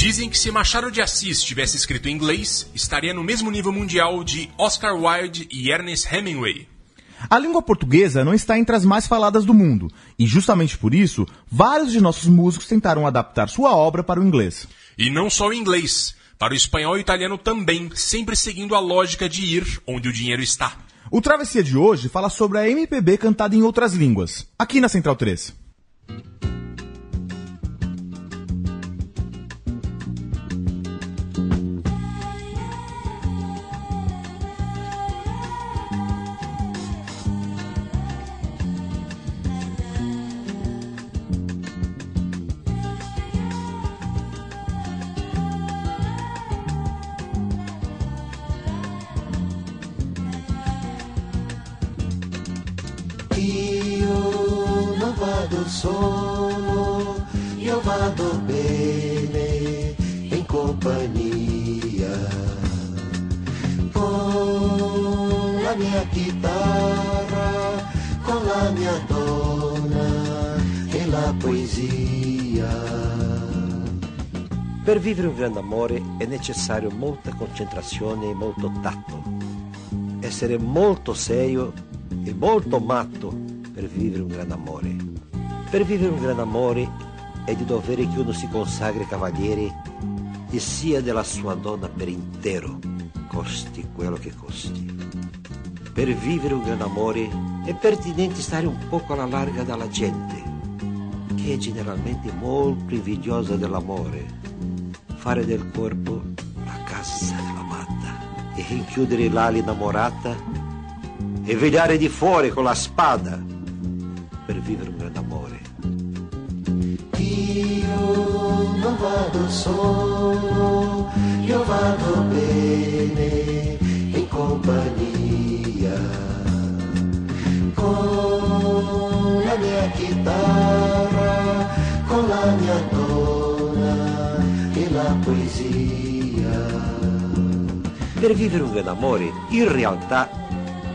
Dizem que se Machado de Assis tivesse escrito em inglês, estaria no mesmo nível mundial de Oscar Wilde e Ernest Hemingway. A língua portuguesa não está entre as mais faladas do mundo, e justamente por isso, vários de nossos músicos tentaram adaptar sua obra para o inglês. E não só o inglês, para o espanhol e o italiano também, sempre seguindo a lógica de ir onde o dinheiro está. O Travessia de hoje fala sobre a MPB cantada em outras línguas, aqui na Central 3. Per vivere un grande amore è necessario molta concentrazione e molto tatto. Essere molto serio e molto matto per vivere un grande amore. Per vivere un grande amore è di dovere che uno si consagri cavaliere e sia della sua donna per intero, costi quello che costi. Per vivere un grande amore è pertinente stare un poco alla larga dalla gente, che è generalmente molto invidiosa dell'amore, fare del corpo la casa dell'amata e rinchiudere là l'innamorata e vegliare di fuori con la spada per vivere un grande amore. Io non vado solo, io vado bene in compagnia. Con la mia chitarra, con la mia e poesia. Per vivere un grande amore, in realtà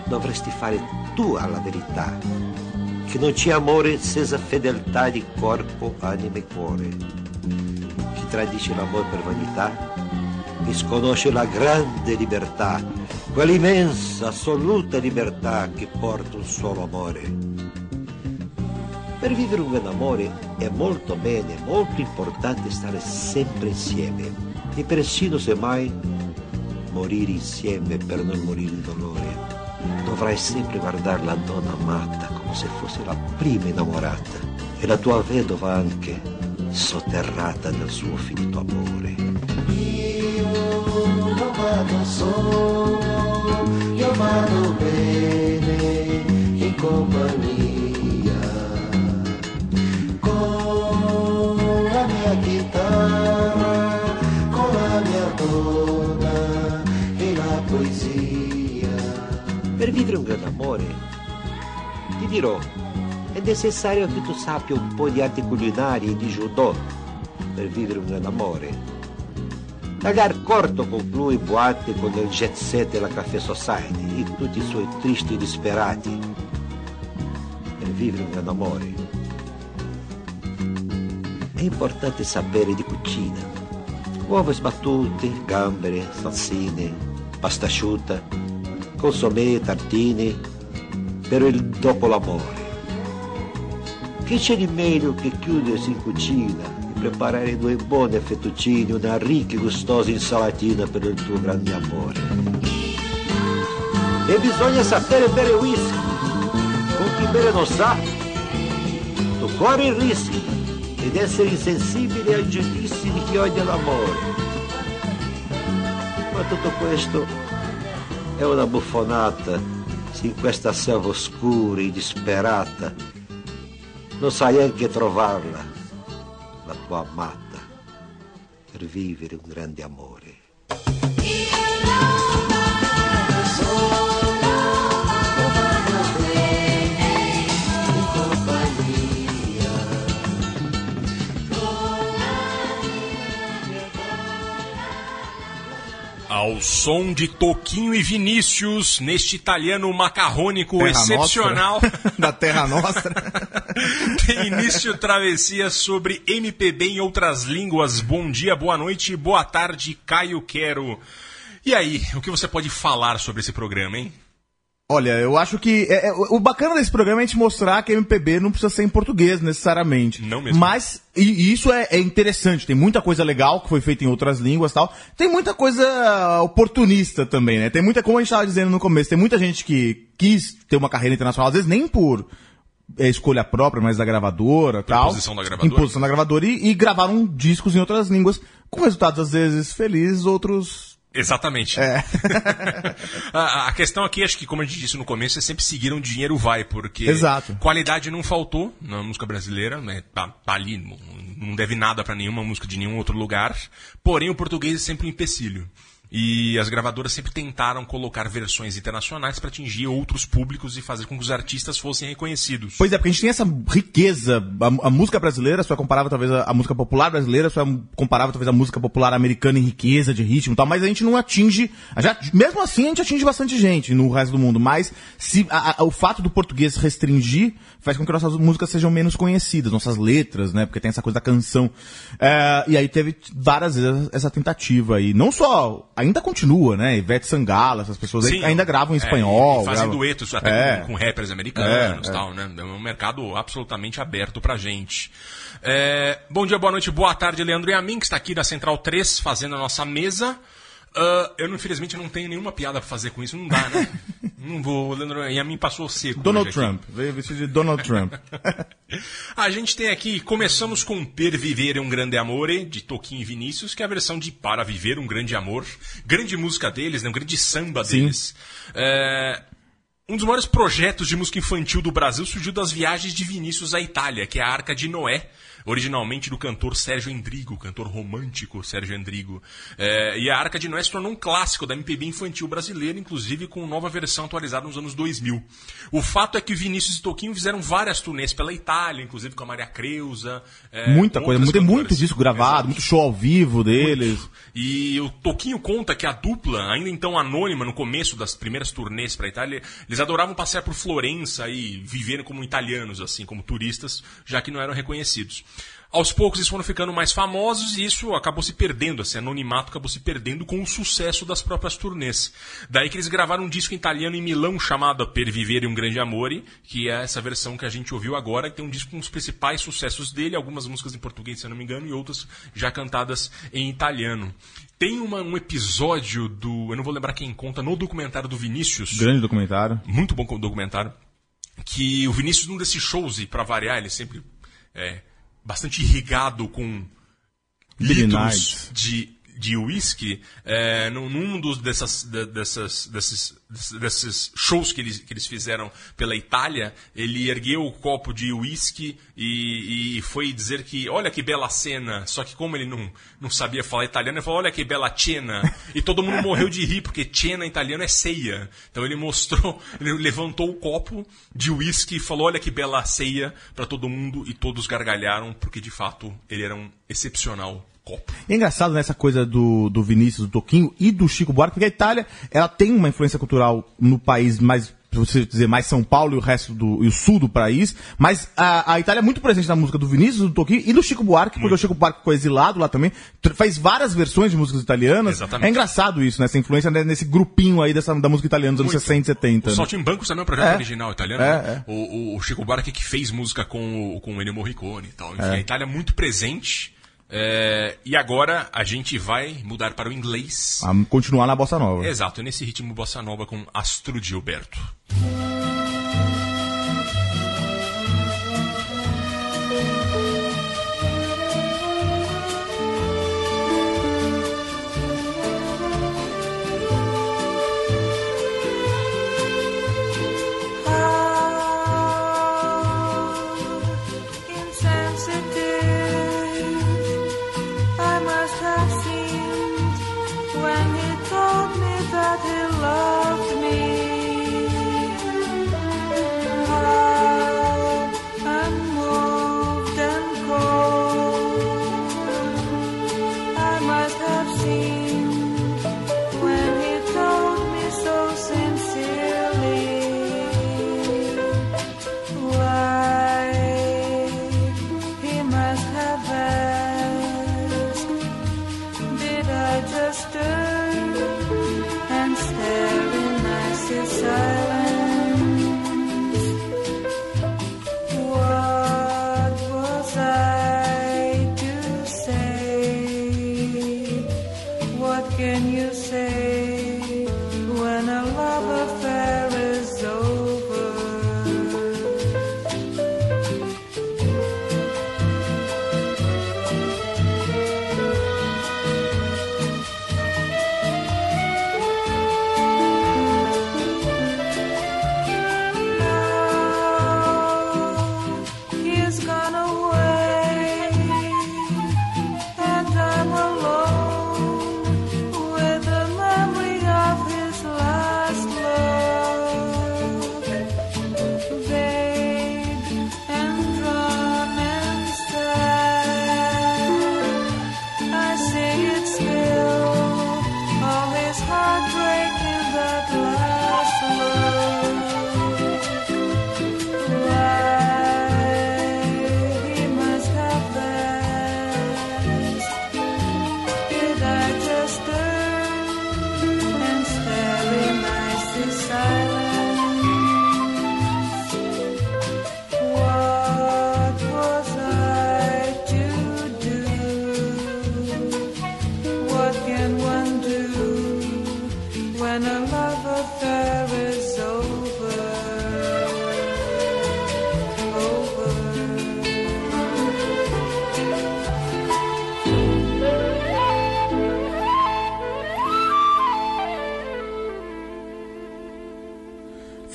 dovresti fare tu alla verità, che non c'è amore senza fedeltà di corpo, anima e cuore. Chi tradisce l'amore per vanità misconosce la grande libertà, quell'immensa, assoluta libertà che porta un solo amore. Per vivere un grande amore è molto bene, molto importante stare sempre insieme e persino semmai morire insieme per non morire di dolore dovrai sempre guardare la donna amata come se fosse la prima innamorata e la tua vedova anche sotterrata nel suo finito amore. Io non vado solo, io vado bene in compagnia. Amore, ti dirò, è necessario che tu sappia un po' di arti culinarie e di judo per vivere un grande amore. Tagliar corto conclui in boate con il jet set e la caffè society e tutti i suoi tristi disperati per vivere un grande amore. È importante sapere di cucina. Uova sbattute, gambere, salsine, pasta asciutta, consommé, tartine, per il dopo l'amore. Che c'è di meglio che chiudersi in cucina e preparare due buone fettuccine, una ricca e gustosa insalatina per il tuo grande amore? E bisogna sapere bere whisky. Con chi bere non sa, corri il rischio ed essere insensibile ai giudizi di chi odia l'amore. Ma tutto questo è una buffonata in questa selva oscura e disperata non sai anche trovarla, la tua amata. per vivere un grande amore. Ao som de Toquinho e Vinícius, neste italiano macarrônico Terra excepcional, Nostra. da Terra Nostra. tem início travessia sobre MPB em outras línguas. Bom dia, boa noite, boa tarde, Caio Quero. E aí, o que você pode falar sobre esse programa, hein? Olha, eu acho que é- é- o bacana desse programa é a gente mostrar que MPB não precisa ser em português necessariamente. Não mesmo. Mas e, isso é, é interessante. Tem muita coisa legal que foi feita em outras línguas, e tal. Tem muita coisa oportunista também, né? Tem muita, como a gente estava dizendo no começo, tem muita gente que quis ter uma carreira internacional, às vezes nem por é, escolha própria, mas da gravadora, tal. imposição da gravadora. Imposição da gravadora e, e gravaram discos em outras línguas com resultados às vezes felizes, outros Exatamente. É. a, a questão aqui, acho que como a gente disse no começo, é sempre seguir onde o dinheiro vai, porque Exato. qualidade não faltou na música brasileira, né? Tá, tá ali, não, deve nada pra nenhuma música de nenhum outro lugar. Porém, o português é sempre um empecilho. E as gravadoras sempre tentaram colocar versões internacionais para atingir outros públicos e fazer com que os artistas fossem reconhecidos. Pois é, porque a gente tem essa riqueza. A, a música brasileira só é comparável talvez a, música popular brasileira, só é comparável talvez a música popular americana em riqueza de ritmo e tal, mas a gente não atinge. Já, mesmo assim, a gente atinge bastante gente no resto do mundo. Mas se a- a- o fato do português restringir faz com que nossas músicas sejam menos conhecidas, nossas letras, né? Porque tem essa coisa da canção. É, e aí teve várias vezes essa tentativa aí. Não só. Ainda continua, né? Ivete Sangala, essas pessoas Sim, ainda gravam em é, espanhol. e fazem duetos até É. com, com rappers americanos É, e tal, né? É um mercado absolutamente aberto pra gente. É, bom dia, boa noite, boa tarde, Leandro e a mim, que está aqui da Central 3 fazendo a nossa mesa. Ah, eu, infelizmente, não tenho nenhuma piada pra fazer com isso, não dá, né? não vou, Leandro e a mim passou seco. Donald. Trump. Veio vestido de Donald Trump. A gente tem aqui, começamos com Per Viver um Grande Amore, de Toquinho e Vinícius, que é a versão de Para Viver um Grande Amor. Grande música deles, né? um grande samba deles. É, Um dos maiores projetos de música infantil do Brasil surgiu das viagens de Vinícius à Itália, que é a Arca de Noé, originalmente do cantor Sérgio Endrigo, cantor romântico Sérgio Endrigo. É, e a Arca de Noé se tornou um clássico da MPB infantil brasileira, inclusive com nova versão atualizada nos anos 2000. O fato é que Vinícius e Toquinho fizeram várias turnês pela Itália, inclusive com a Maria Creuza. é, Muita coisa, muito, tem muito disco gravado, Exato. muito show ao vivo deles. E o Toquinho conta que a dupla, ainda então anônima no começo das primeiras turnês para a Itália, eles adoravam passear por Florença e viver como italianos, assim, como turistas, já que não eram reconhecidos. Aos poucos eles foram ficando mais famosos e isso acabou se perdendo, esse anonimato acabou se perdendo com o sucesso das próprias turnês. Daí que eles gravaram um disco em italiano em Milão chamado Per Vivere um Grande Amore, que é essa versão que a gente ouviu agora, que tem um disco com os principais sucessos dele, algumas músicas em português, se eu não me engano, e outras já cantadas em italiano. Tem uma- um episódio do. Eu não vou lembrar quem conta, no documentário do Vinícius. Grande documentário. Muito bom documentário. Que o Vinícius, num desses shows, e pra variar, ele sempre é bastante irrigado com litros de, de whisky, é, num, num dos dessas, de- dessas, desses, desses shows que eles, que eles fizeram pela Itália, ele ergueu o copo de whisky e, e foi dizer que, olha que bela cena, só que como ele não, não sabia falar italiano, ele falou, olha que bela cena, e todo mundo morreu de rir, porque cena em italiano é ceia. Então ele mostrou, ele levantou o copo de whisky e falou, olha que bela ceia. Para todo mundo, e todos gargalharam, porque de fato ele era um excepcional copo. E é engraçado nessa coisa do, do Vinícius, do Toquinho e do Chico Buarque, porque a Itália, ela tem uma influência cultural no país mais, você dizer, mais São Paulo e o resto do, e o sul do país, mas a, a Itália é muito presente na música do Vinícius, do Toquinho e do Chico Buarque, porque o Chico Buarque ficou exilado lá também, faz várias versões de músicas italianas. Exatamente. É engraçado isso, né? Essa influência né, nesse grupinho aí dessa, da música italiana dos anos Muito. 60 e 70. O né? Saltimbancos também é um projeto É. original italiano. É, né? O, o- o Chico Buarque que fez música com, o- com o Ennio Morricone e tal. Enfim, É. a Itália é muito presente. É, e agora a gente vai mudar para o inglês. A continuar na Bossa Nova. Exato, nesse ritmo bossa nova com Astro Gilberto. insensitive.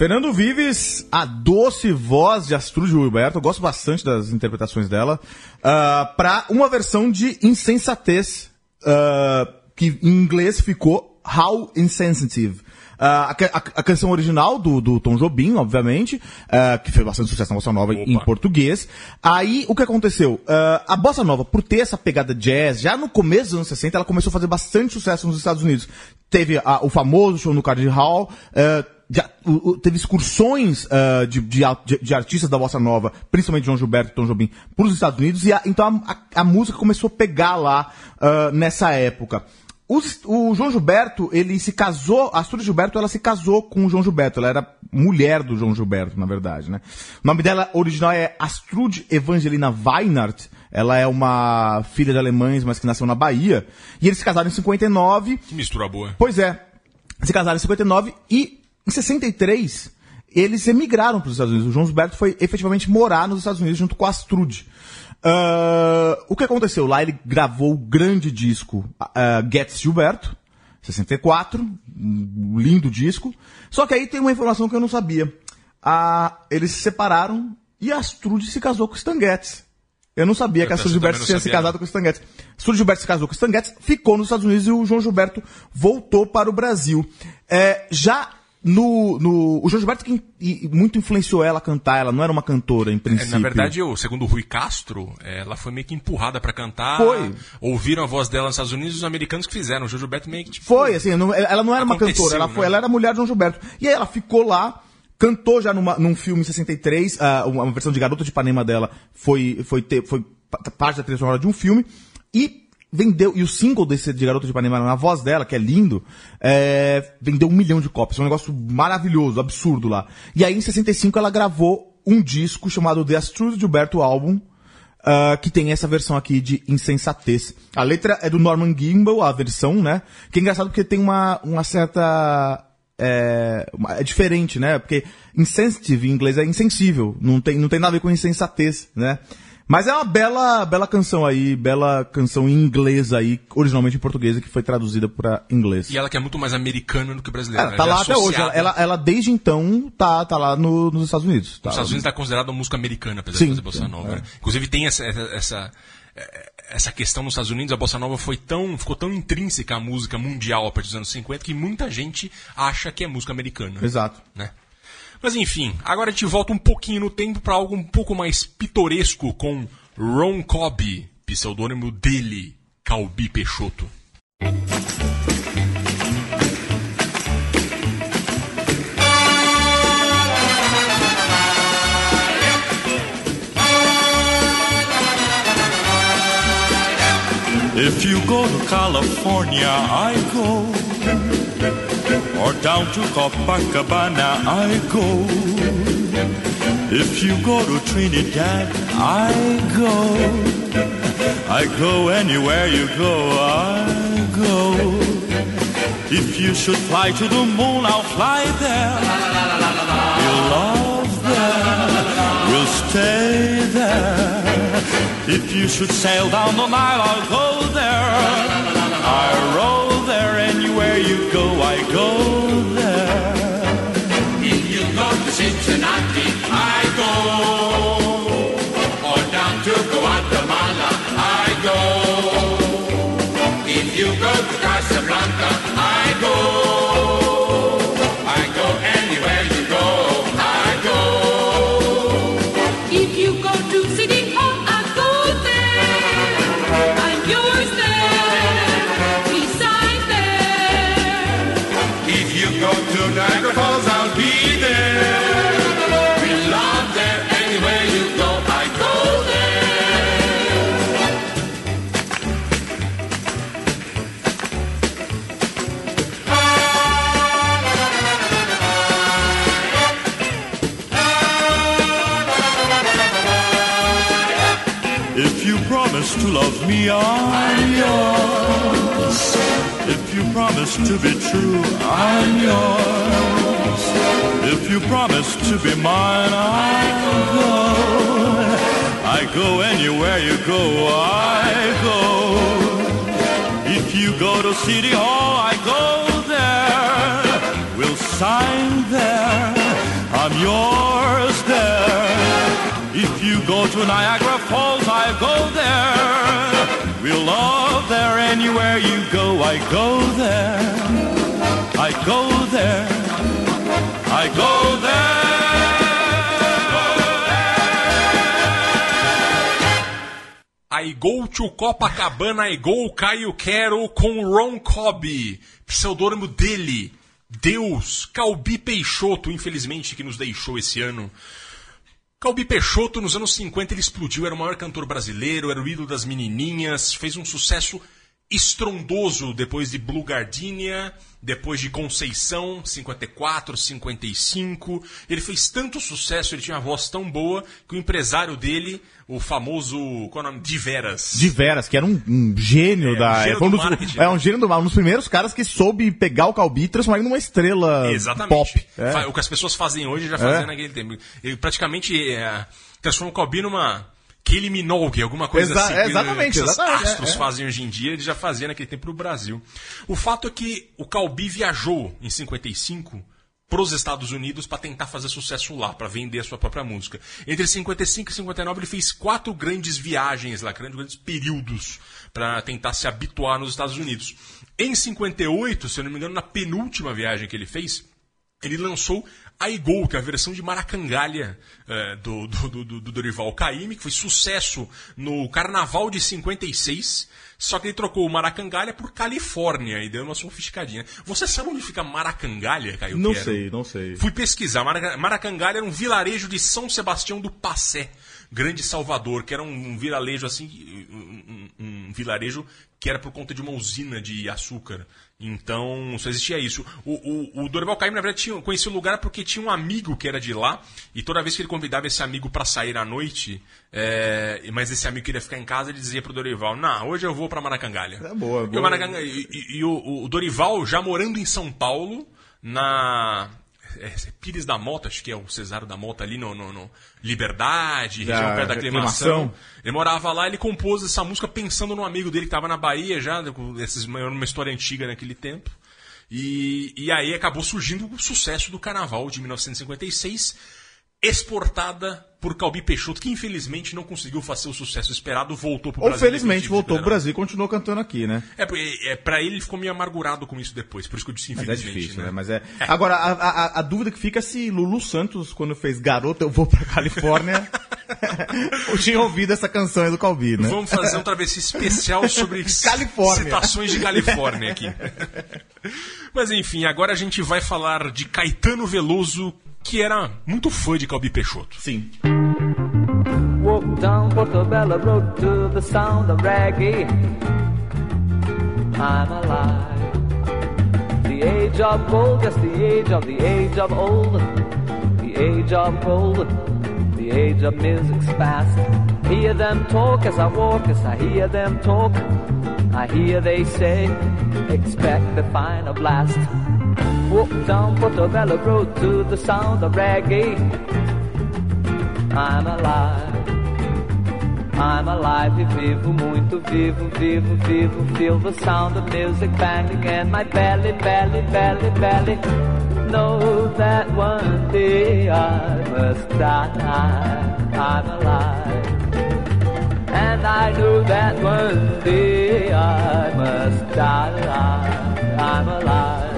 Fernando Vives, a doce voz de Astrud Gilberto, eu gosto bastante das interpretações dela, ah, pra uma versão de Insensatez, ah, que em inglês ficou How Insensitive. Ah, a, a- a canção original do, do Tom Jobim, obviamente, ah, que fez bastante sucesso na Bossa Nova em Opa. português. Aí, o que aconteceu? Ah, a Bossa Nova, por ter essa pegada jazz, já no começo dos anos 60, ela começou a fazer bastante sucesso nos Estados Unidos. Teve o famoso show no Carnegie Hall, o- o- teve excursões ah, de, de, de- de artistas da Bossa Nova, principalmente João Gilberto e Tom Jobim, para os Estados Unidos, e a- então a, a- a música começou a pegar lá ah, nessa época. Os- o João Gilberto, ele se casou, a Astrid Gilberto, ela se casou com o João Gilberto, ela era mulher do João Gilberto, na verdade, né? O nome dela original é Astrud Evangelina Weinert, ela é uma filha de alemães, mas que nasceu na Bahia, e eles se casaram em 59, Que mistura boa. Pois é. Se casaram em 59 e em 63 eles emigraram para os Estados Unidos. O João Gilberto foi efetivamente morar nos Estados Unidos junto com a Astrude. Ah, o que aconteceu? Lá ele gravou o grande disco ah, Gets Gilberto, 64, um lindo disco. Só que aí tem uma informação que eu não sabia. Ah, eles se separaram e a Astrude se casou com o Stan Getz. Eu não sabia Eu que a Astrude Gilberto tinha se casado com o Stan Getz. Astrude Gilberto se casou com o Stan Getz, ficou nos Estados Unidos e o João Gilberto voltou para o Brasil. É, já no, no. O João Gilberto que in- muito influenciou ela a cantar, ela não era uma cantora, em É, princípio. na verdade, eu, segundo o Rui Castro, é, ela foi meio que empurrada pra cantar. Foi. Ouviram a voz dela nos Estados Unidos e os americanos que fizeram. O Jojo Gilberto meio que tipo, Foi, assim, não- ela não era uma cantora, ela, foi, né? ela era mulher de João Gilberto. E aí ela ficou lá, cantou já numa, num filme em 63, ah, uma uma versão de Garota de Ipanema dela foi, foi, ter, foi pa- parte da trilha sonora de um filme, e vendeu, e o single desse de Garota de Ipanema na voz dela, que é lindo, é, vendeu um milhão de cópias, é um negócio maravilhoso, absurdo lá. E aí em 65 ela gravou um disco chamado The Astrud Gilberto Album, ah, que tem essa versão aqui de insensatez. A letra é do Norman Gimbel, a versão, né? Que é engraçado porque tem uma, uma certa. É, é diferente, né? Porque insensitive em inglês é insensível. Não tem, não tem nada a ver com insensatez, né? Mas é uma bela, bela canção aí, bela canção em inglês aí, originalmente em português, e que foi traduzida para inglês. E ela que é muito mais americana do que brasileira. Ela tá Ela é lá até hoje. Ela, ela, ela, desde então tá, tá lá no- nos Estados Unidos. Tá Os Estados Unidos está considerada uma música americana, apesar Sim, de fazer bossa sim, nova. é. né? Inclusive tem essa, essa, eh, essa questão nos Estados Unidos, a bossa nova foi tão, ficou tão intrínseca à música mundial a partir dos anos 50 que muita gente acha que é música americana. Exato. né? Mas enfim, agora a gente volta um pouquinho no tempo para algo um pouco mais pitoresco com Ron Cobb, pseudônimo dele, Calbi Peixoto. If you go to California, I go. Or down to Copacabana, I go. If you go to Trinidad, I go. I go anywhere you go, I go. If you should fly to the moon, I'll fly there. We'll love there. We'll stay there. If you should sail down the Nile, I'll go there. I there. Anywhere you go, I go there. If you go to Cincinnati, I go. Or down to Guatemala, I go. If you go to Casablanca, I go. I'm yours. If you promise to be true, I'm yours. If you promise to be mine, I'll go. I go anywhere you go, I go. If you go to City Hall, I go there. We'll sign there. I'm yours there. If you go to Niagara Falls, I go there. We'll love there anywhere you go. I go there. I go there. I go there. I go to Copacabana, I go Caio Quero com Ron Cobb, pseudônimo dele, Deus, Calbi Peixoto, infelizmente que nos deixou esse ano. Calbi Peixoto, nos anos 50, ele explodiu, era o maior cantor brasileiro, era o ídolo das menininhas, fez um sucesso estrondoso depois de Blue Gardenia, depois de Conceição, 54, 55. Ele fez tanto sucesso, ele tinha uma voz tão boa, que o empresário dele, o famoso, qual é o nome? De Veras. De Veras, que era um, um gênio É, da. um gênio foi um do dos- é um gênio do um dos primeiros caras que soube pegar o Calbi e transformar ele numa estrela Exatamente. pop. É. O que as pessoas fazem hoje já É. faziam naquele tempo. Ele praticamente é, transforma o Calbi numa Kylie Minogue, alguma coisa Exa- assim. é, que- exatamente, que os exatamente, é, astros é. fazem hoje em dia, ele já fazia naquele tempo no Brasil. O fato é que o Calbi viajou em 55 para os Estados Unidos para tentar fazer sucesso lá, para vender a sua própria música. Entre 55 e 59 ele fez quatro grandes viagens lá, grandes, grandes períodos para tentar se habituar nos Estados Unidos. Em 58, se eu não me engano, na penúltima viagem que ele fez, ele lançou a Igol, que é a versão de Maracangalha eh, do, do, do, do- do Dorival Caymmi, que foi sucesso no Carnaval de 56, só que ele trocou o Maracangalha por Califórnia e deu uma sofisticadinha. Você sabe onde fica Maracangalha, Caio? Não Quero? sei, não sei. Fui pesquisar. Maraca- Maracangalha era um vilarejo de São Sebastião do Passé, Grande Salvador, que era um, um vilarejo assim, um, um- um vilarejo que era por conta de uma usina de açúcar. Então, só existia isso. O, o, o Dorival Caymmi, na verdade, tinha, conhecia o lugar porque tinha um amigo que era de lá, e toda vez que ele convidava esse amigo para sair à noite, é, mas esse amigo queria ficar em casa, ele dizia pro Dorival, não, hoje eu vou para Maracangalha. É boa, E o, boa. Maracangalha- e- e- e o Dorival, já morando em São Paulo, na é, Pires da Mota, acho que é o Cesário da Mota ali no, no- no Liberdade, Da região perto da aclimação. Ele morava lá, ele compôs essa música pensando num amigo dele que estava na Bahia já, com esses- uma história antiga naquele tempo. E, e aí acabou surgindo o sucesso do Carnaval de 1956, exportada por Calbi Peixoto, que infelizmente não conseguiu fazer o sucesso esperado, voltou pro Ou Brasil. felizmente definitivo, voltou né? pro Brasil e continuou cantando aqui, né? É, é, pra ele ficou meio amargurado com isso depois, por isso que eu disse Mas é infelizmente. difícil, né? Mas é. Agora, a, a- a dúvida que fica é se Lulu Santos, quando fez Garota, eu vou pra Califórnia, eu tinha ouvido essa canção aí do Calbi, né? Vamos fazer um travessia especial sobre Califórnia. citações de Califórnia aqui. Mas enfim, agora a gente vai falar de Caetano Veloso, que era muito fã de Calbi Peixoto. Sim. Walk down Portobello Road to the sound of reggae. I'm alive. The age of gold, yes, the age of the age of old. The age of gold, the age of music's past. Hear them talk as I walk, as I hear them talk. I hear they say, expect the final blast. Walk down Portobello Road to the sound of reggae. I'm alive. I'm alive e vivo, muito vivo, vivo, vivo. Feel the sound of music banging in my belly, belly, belly, belly. Know that one day I must die. I'm alive. And I know that one day I must die. I'm alive.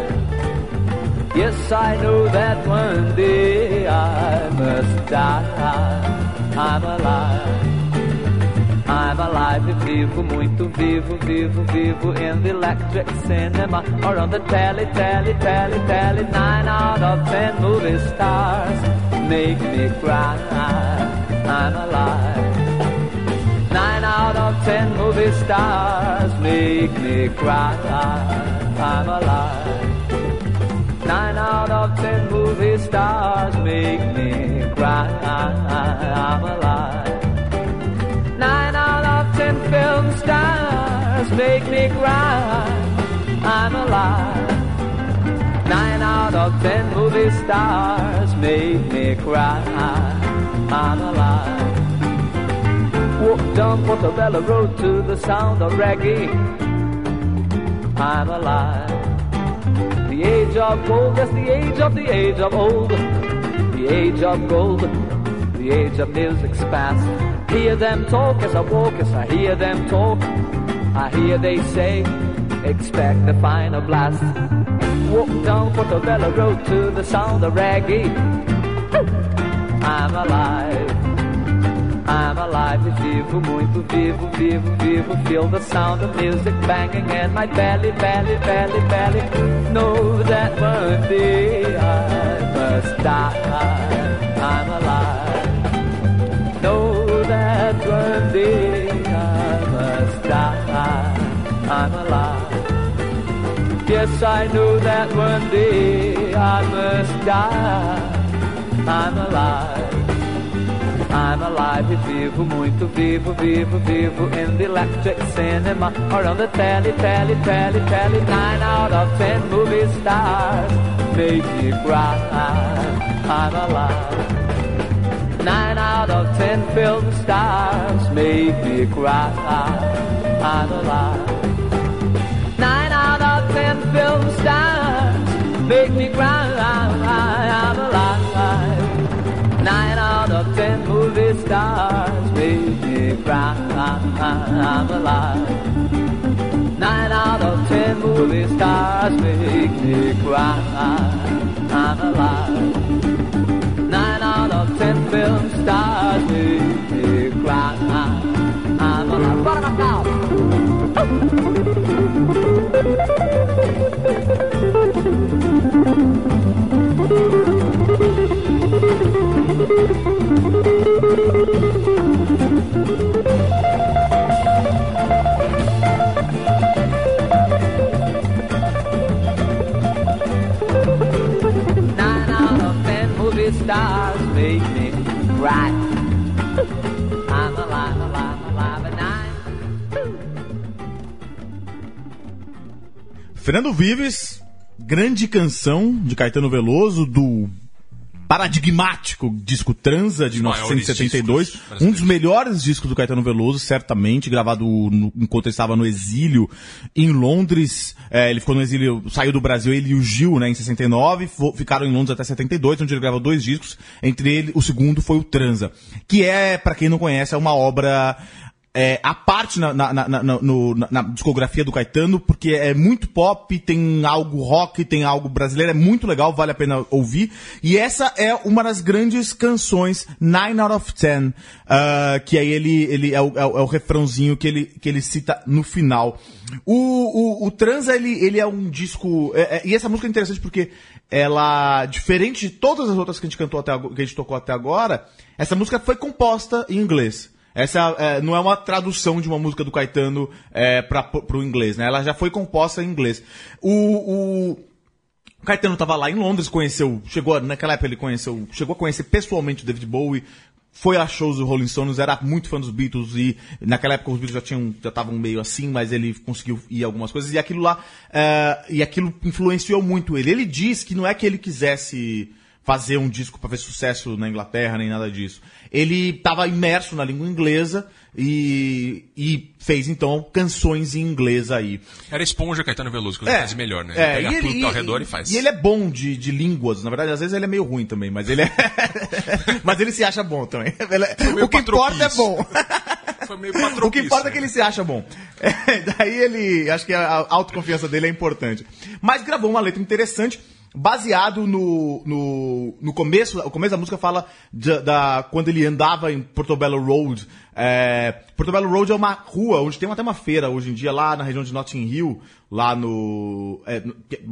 Yes, I know that one day I must die. I'm alive. I'm alive vivo, muito vivo, vivo, vivo in the electric cinema or on the telly, telly, telly, telly. Nine out of ten movie stars make me cry. I'm alive. Ten movie stars make me cry. I'm alive. Nine out of ten movie stars make me cry. I'm alive. Nine out of ten film stars make me cry. I'm alive. Nine out of ten movie stars make me cry. I'm alive. Down Portobello Road to the sound of reggae. I'm alive. The age of gold, that's the age of the age of old. The age of gold, the age of music's past. Hear them talk as I walk, as I hear them talk. I hear they say, expect the final blast. Walk down Portobello Road to the sound of reggae. I'm alive. I'm alive e vivo, muito vivo, vivo, vivo. Feel the sound of music banging in my belly, belly, belly, belly. Know that one day I must die. I'm alive. Know that one day I must die. I'm alive. Yes, I know that one day I must die. I'm alive. I'm alive vivo, muito vivo, vivo, vivo in the electric cinema or on the telly, telly, telly, telly. Nine out of ten movie stars make me cry. I'm alive. Nine out of ten film stars make me cry. I'm alive. Nine out of ten film stars make me cry. I'm alive. Of ten movie stars make me cry. I'm alive. Nine out of ten movie stars make me cry. I'm alive. Nine out of ten film stars make me cry. I'm alive. Bottom up Fernando Vives, grande canção de Caetano Veloso, do paradigmático disco Transa de maiores 1972, discos um dos melhores discos do Caetano Veloso, certamente, gravado no- enquanto ele estava no exílio em Londres. É, ele ficou no exílio, saiu do Brasil, ele e o Gil, né, em 69, fo- ficaram em Londres até 72, onde ele gravou dois discos, entre ele, o segundo foi o Transa, que é, pra quem não conhece, é uma obra é, a parte na, na, na, no- na- discografia do Caetano, porque é muito pop, tem algo rock, tem algo brasileiro, é muito legal, vale a pena ouvir. E essa é uma das grandes canções, Nine Out of Ten, ah, que aí ele, ele é, o, é, o, é o refrãozinho que ele, que ele cita no final. O, o, o Transa, ele, ele é um disco, é- é- e essa música é interessante porque ela, diferente de todas as outras que a gente cantou até que a gente tocou até agora, essa música foi composta em inglês. Essa é, não é uma tradução de uma música do Caetano é, para o inglês, né? Ela já foi composta em inglês. O, o Caetano estava lá em Londres, conheceu, chegou naquela época ele conheceu, chegou a conhecer pessoalmente o David Bowie, foi a shows do Rolling Stones, era muito fã dos Beatles e naquela época os Beatles já tinham, já estavam meio assim, mas ele conseguiu ir algumas coisas e aquilo lá, é, e aquilo influenciou muito ele. Ele diz que não é que ele quisesse fazer um disco para ver sucesso na Inglaterra nem nada disso. Ele estava imerso na língua inglesa e, e fez então canções em inglês aí. Era esponja Caetano Veloso, que É. faz melhor, né? É, Ele Pega e tudo ele- ao redor e faz. E ele é bom de, de línguas, na verdade, às vezes ele é meio ruim também, mas ele é. mas ele se acha bom também. É- O que importa é bom. Foi meio O que importa é né? que ele se acha bom. É, daí ele. Acho que a autoconfiança dele é importante. Mas gravou uma letra interessante. Baseado no, no, no começo, o começo da música fala de- da, quando ele andava em Portobello Road. É, Portobello Road é uma rua onde tem até uma feira hoje em dia, lá na região de Notting Hill, lá no. é,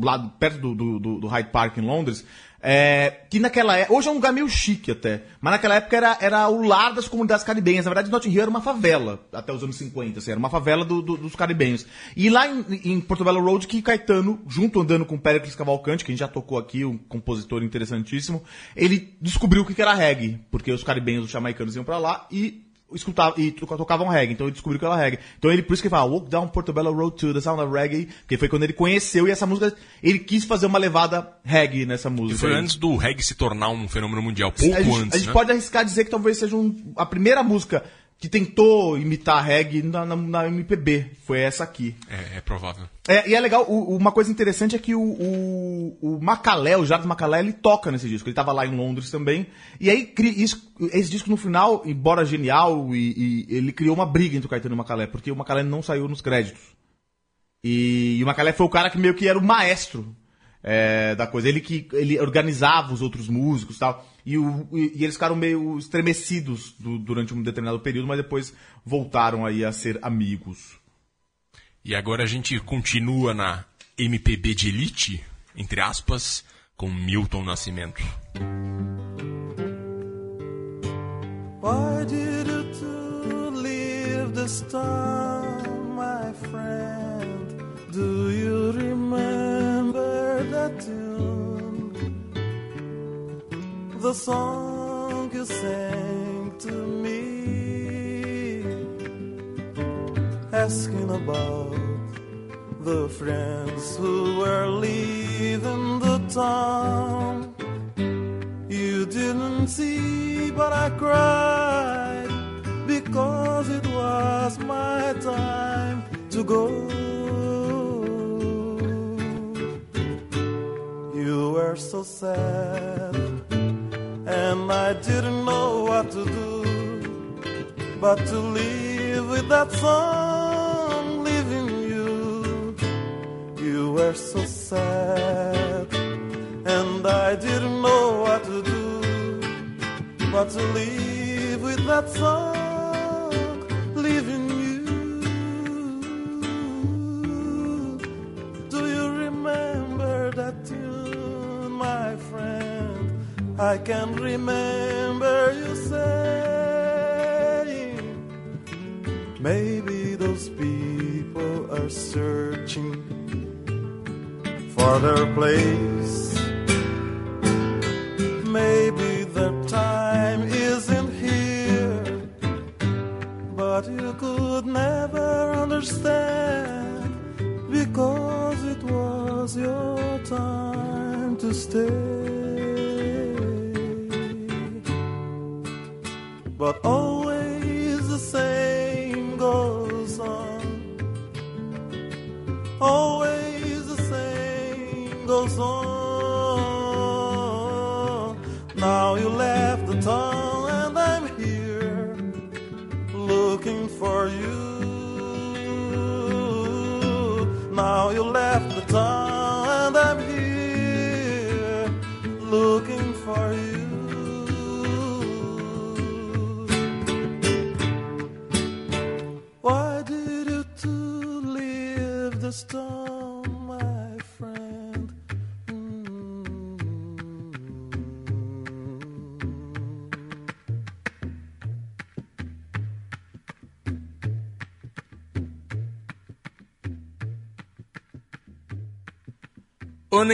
lá perto do, do- do Hyde Park em Londres. É, que naquela época, hoje é um lugar meio chique até, mas naquela época era, era o lar das comunidades caribenhas. Na verdade, Notting Hill era uma favela, até os anos 50, assim, era uma favela do- do- dos caribenhos. E lá em, em Portobello Road, que Caetano, junto andando com Pericles Cavalcante, que a gente já tocou aqui, um compositor interessantíssimo, ele descobriu o que era reggae, porque os caribenhos, os jamaicanos iam pra lá e escutavam e to- tocavam reggae, então ele descobriu que era reggae. Então ele por isso que ele fala Walk Down Portobello Road to the Sound of Reggae, que foi quando ele conheceu e essa música ele quis fazer uma levada reggae nessa E música. foi aí. antes do reggae se tornar um fenômeno mundial, pouco a gente, antes, a gente né? pode arriscar dizer que talvez seja um- a primeira música que tentou imitar reggae na, na- na MPB. Foi essa aqui. É, é provável. É, e é legal, o- uma coisa interessante é que o, o, o Macalé, o Jardim Macalé, ele toca nesse disco. Ele tava lá em Londres também. E aí, isso- esse disco no final, embora genial, e, e ele criou uma briga entre o Caetano e o Macalé, porque o Macalé não saiu nos créditos. E, e o Macalé foi o cara que meio que era o maestro é, da coisa. Ele que ele organizava os outros músicos e tal. E, o- e- eles ficaram meio estremecidos du- durante um determinado período, mas depois voltaram aí a ser amigos. E agora a gente continua na MPB de elite, entre aspas, com Milton Nascimento. Why did you leave this town, my friend? Do you remember The song you sang to me, asking about the friends who were leaving the town. You didn't see, but I cried because it was my time to go. You were so sad, and I didn't know what to do but to live with that song, leaving you. You were so sad, and I didn't know what to do but to live with that song, I can remember you saying, maybe those people are searching for their place. Maybe their time isn't here, but you could never understand because it was your time to stay. But always the same goes on. Always the same goes on.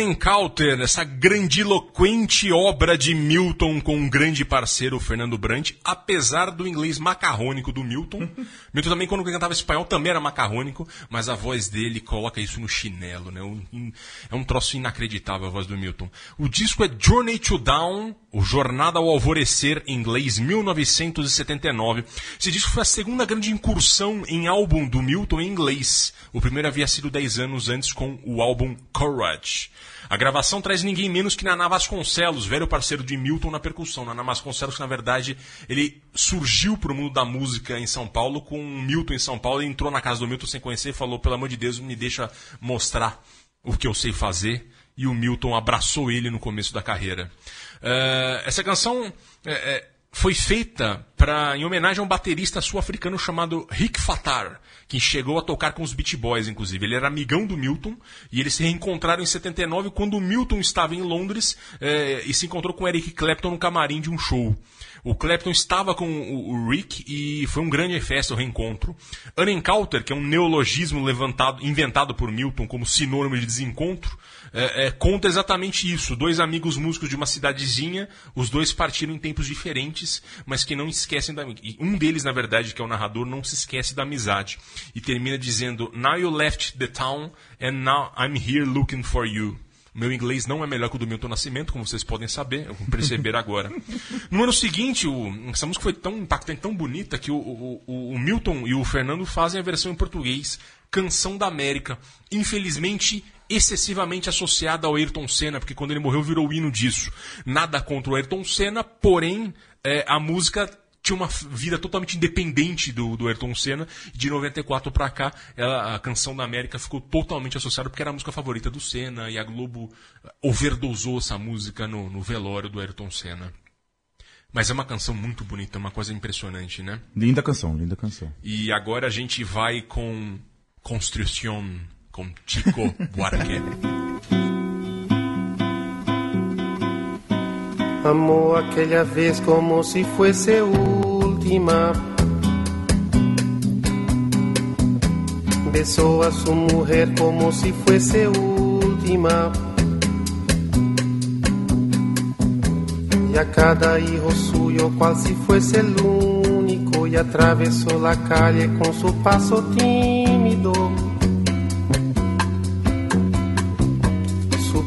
Encounter, essa grandiloquente obra de Milton com um grande parceiro, Fernando Brant, apesar do inglês macarrônico do Milton. Milton também, quando cantava espanhol, também era macarrônico, mas a voz dele coloca isso no chinelo, né? Um- é um troço inacreditável a voz do Milton. O disco é Journey to Dawn, o Jornada ao Alvorecer, em inglês, 1979. Esse disco foi a segunda grande incursão em álbum do Milton em inglês. O primeiro havia sido 10 anos antes com o álbum Courage. A gravação traz ninguém menos que Naná Vasconcelos, velho parceiro de Milton na percussão. Naná Vasconcelos, que na verdade, ele surgiu pro mundo da música em São Paulo com o Milton em São Paulo. Ele entrou na casa do Milton sem conhecer e falou, pelo amor de Deus, me deixa mostrar o que eu sei fazer. E o Milton abraçou ele no começo da carreira. Eh, essa canção eh, foi feita pra, em homenagem a um baterista sul-africano chamado Rick Fatar, que chegou a tocar com os Beach Boys, inclusive. Ele era amigão do Milton e eles se reencontraram em 79 quando o Milton estava em Londres e se encontrou com Eric Clapton no camarim de um show. O Clapton estava com o, Rick e foi um grande festa o reencontro. An Encounter, que é um neologismo levantado, inventado por Milton como sinônimo de desencontro, é, é, conta exatamente isso. Dois amigos músicos de uma cidadezinha, os dois partiram em tempos diferentes, mas que não esquecem da. Um deles, na verdade, que é o narrador, não se esquece da amizade. E termina dizendo: Now you left the town and now I'm here looking for you. Meu inglês não é melhor que o do Milton Nascimento, como vocês podem saber, perceber agora. No ano seguinte, o- essa música foi tão impactante, tão bonita, que o- o- o Milton e o Fernando fazem a versão em português, Canção da América. Infelizmente, excessivamente associada ao Ayrton Senna, porque quando ele morreu virou o hino disso. Nada contra o Ayrton Senna, porém, é, a música tinha uma vida totalmente independente do, do Ayrton Senna. De 94 pra cá, ela- a canção da América ficou totalmente associada porque era a música favorita do Senna e a Globo eh, overdosou essa música no, no velório do Ayrton Senna. Mas é uma canção muito bonita, uma coisa impressionante, né? Linda canção, linda canção. E agora a gente vai com Construction, com Chico Buarque. Amó aquella vez como si fuese última. Besó a su mujer como si fuese última. Y a cada hijo suyo cual si fuese el único. Y atravesó la calle con su paso tímido.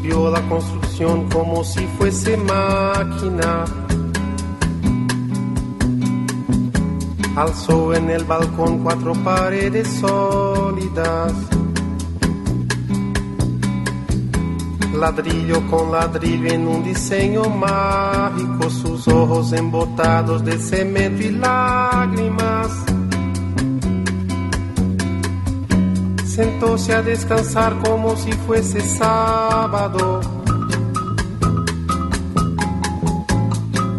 La construcción como si fuese máquina. Alzó en el balcón cuatro paredes sólidas. Ladrillo con ladrillo en un diseño mágico, sus ojos embotados de cemento y lágrimas. Sentóse a descansar como si fuese sábado.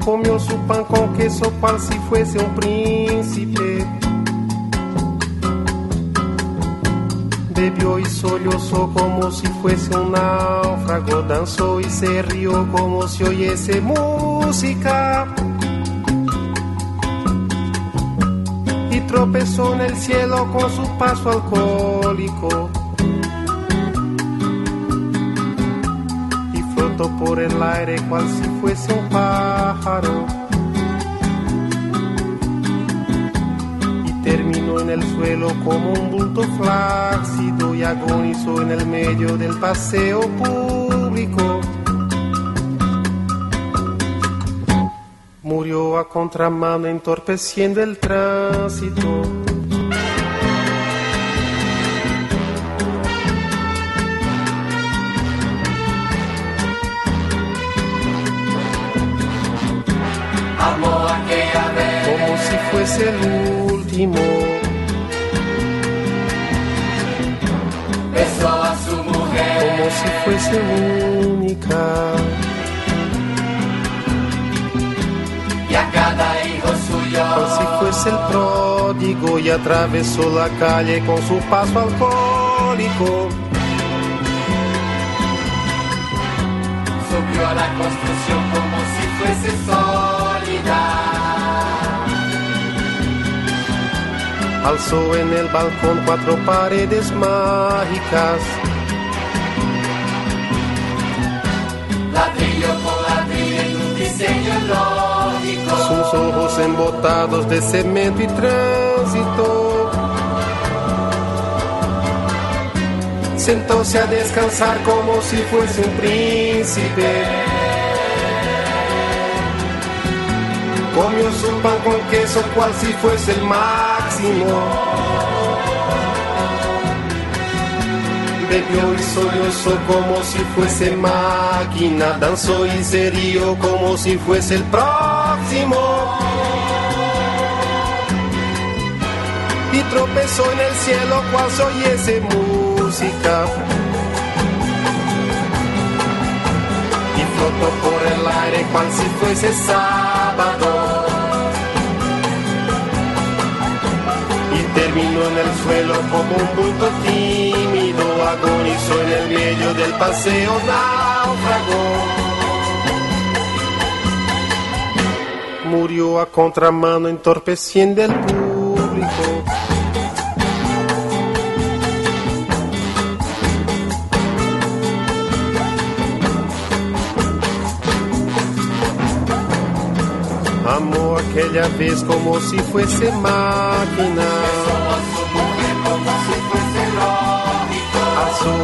Comió su pan con queso cual si fuese un príncipe. Bebió y sollozó como si fuese un náufrago. Danzó y se rió como si oyese música. Tropezó en el cielo con su paso alcohólico. Y flotó por el aire cual si fuese un pájaro. Y terminó en el suelo como un bulto flácido y agonizó en el medio del paseo público. Murió a contramano entorpeciendo el tránsito. Amó aquella vez. como si fuese el último. Besó a su mujer. Como si fuese única. Y atravesó la calle con su paso alcohólico. Subió a la construcción como si fuese sólida. Alzó en el balcón cuatro paredes mágicas. Sus ojos embotados de cemento y tránsito. Sentóse a descansar como si fuese un príncipe. Comió su pan con queso cual si fuese el máximo. Bebió y sollozó como si fuese máquina. Danzó y se rió como si fuese el próximo. Y tropezó en el cielo cual si oyese música. Y flotó por el aire cual si fuese sábado. Y terminó en el suelo como un bulto agonizó en el medio del paseo náufrago. Murió a contramano entorpeciendo el público. Amó aquella vez como si fuese máquina.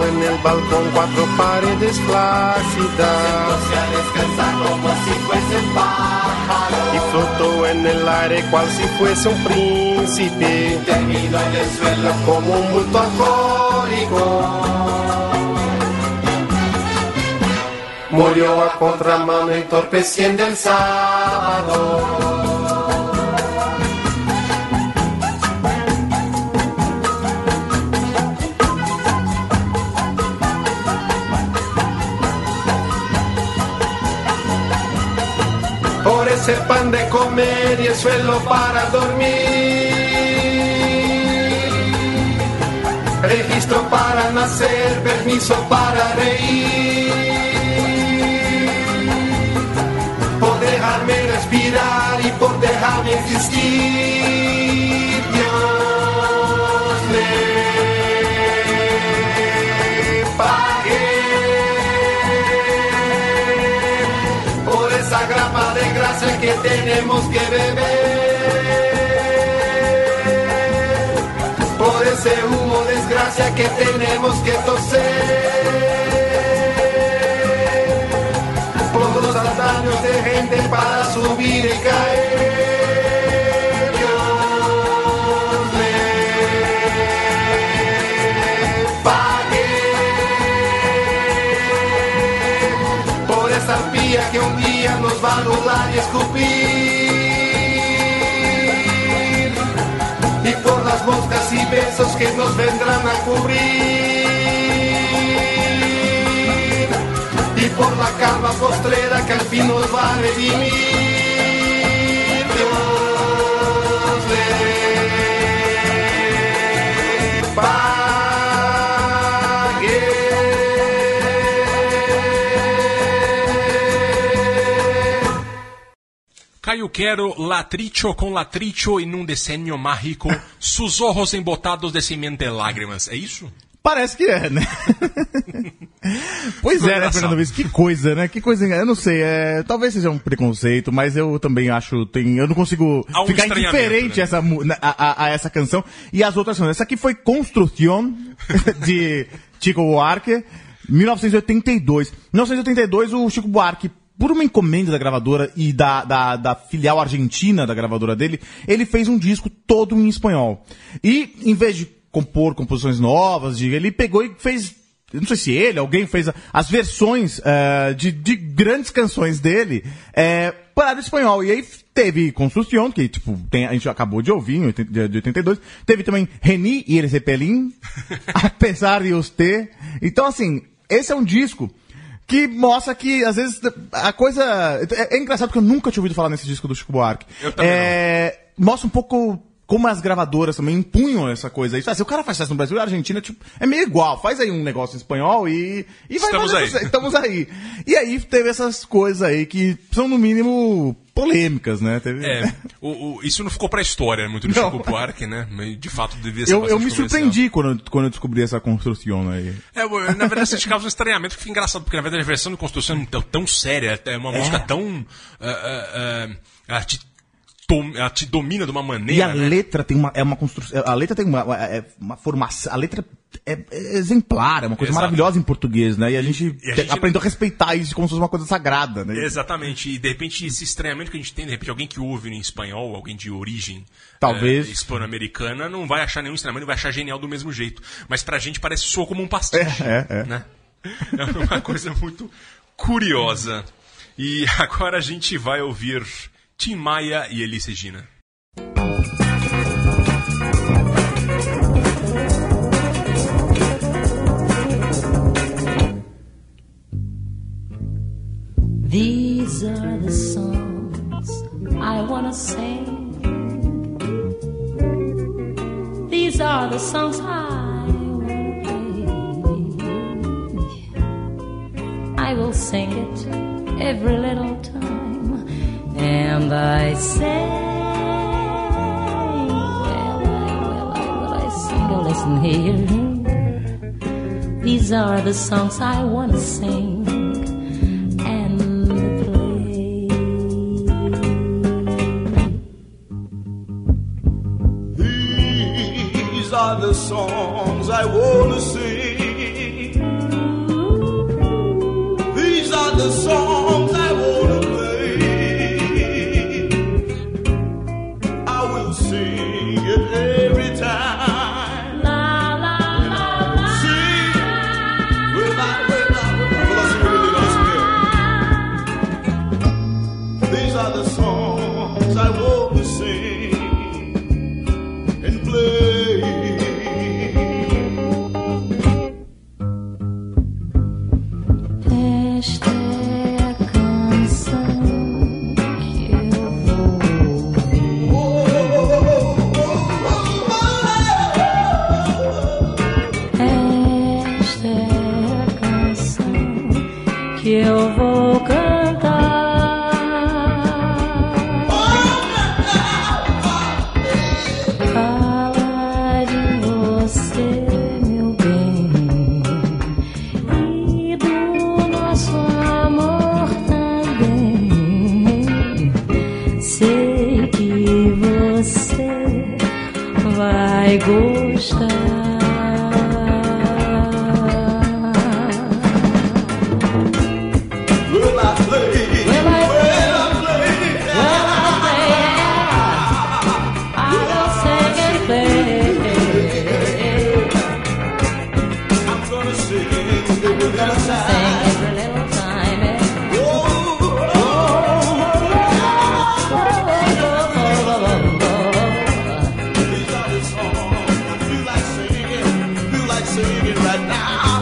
En el balcón cuatro paredes flácidas. Y flotó en el aire cual si fuese un príncipe. Terminó en el suelo como un bulto alcohólico. Murió a contramano entorpeciendo el sábado. Ese pan de comer y el suelo para dormir. Registro para nacer, permiso para tenemos que beber. Por ese humo desgracia que tenemos que toser. Por los daños de gente para subir y caer. Que un día nos va a anular y escupir. Y por las moscas y besos que nos vendrán a cubrir. Y por la calma postrera que al fin nos va a redimir. Caio Quero, latricho com latricho em um desenho mágico, sus ojos embotados de semente de lágrimas. É isso? Parece que é, né? pois é, né, engraçado. Fernando Viz? Que coisa, né? Que coisa. Eu não sei, é, talvez seja um preconceito, mas eu também acho. Tem, eu não consigo um ficar indiferente né? a, essa, a, a- a essa canção e as outras canções. Essa aqui foi Construction, de Chico Buarque, 1982. 1982, o Chico Buarque. Por uma encomenda da gravadora e da, da, da filial argentina da gravadora dele, ele fez um disco todo em espanhol. E, em vez de compor composições novas, ele pegou e fez não sei se ele, alguém fez as versões eh, de, de grandes canções dele eh, para o espanhol. E aí teve Construction, que tipo, tem- a gente acabou de ouvir, em 80 de de 82. Teve também Reni e El Zeppelin, Apesar de Usted. Então, assim, esse é um disco que mostra que, às vezes, a coisa... É, é engraçado porque eu nunca tinha ouvido falar nesse disco do Chico Buarque. Eu também É, Mostra um pouco como as gravadoras também impunham essa coisa aí. Ah, se o cara faz sucesso no Brasil, a Argentina tipo, é meio igual. Faz aí um negócio em espanhol e, e vai Estamos aí. Estamos aí. E aí teve essas coisas aí que são, no mínimo, polêmicas, né? Teve... É, o- o- isso não ficou pra história muito do Não. Chico Buarque, né? De fato, devia ser Eu, eu me surpreendi quando, eu- quando eu descobri essa construção aí. É, na verdade, isso causa um estranhamento que fica engraçado, porque na verdade a versão de construção é tão, tão séria, é uma música tão. ah, ah, ah, ela, te, domina de uma E maneira. a né? letra tem uma, é uma construção. A letra tem uma, é uma formação. A letra é, é exemplar, é uma coisa Exato. maravilhosa em português, né? E a gente, E a te- gente- aprendeu a respeitar isso como se fosse uma coisa sagrada, né? Exatamente, e de repente esse estranhamento que a gente tem, de repente alguém que ouve em espanhol, alguém de origem Talvez. eh, hispano-americana, não vai achar nenhum estranhamento, vai achar genial do mesmo jeito. Mas pra gente parece soa como um pastiche. É, é, é. Né? É uma coisa muito curiosa. E agora a gente vai ouvir Tim Maia e Elis Regina. These are the songs I wanna sing. These are the songs I wanna play. I will sing it every little time, and I say, well, I, well, I, well, I sing. Oh, listen here. These are the songs I wanna sing and play. These are the songs I wanna sing. Right now.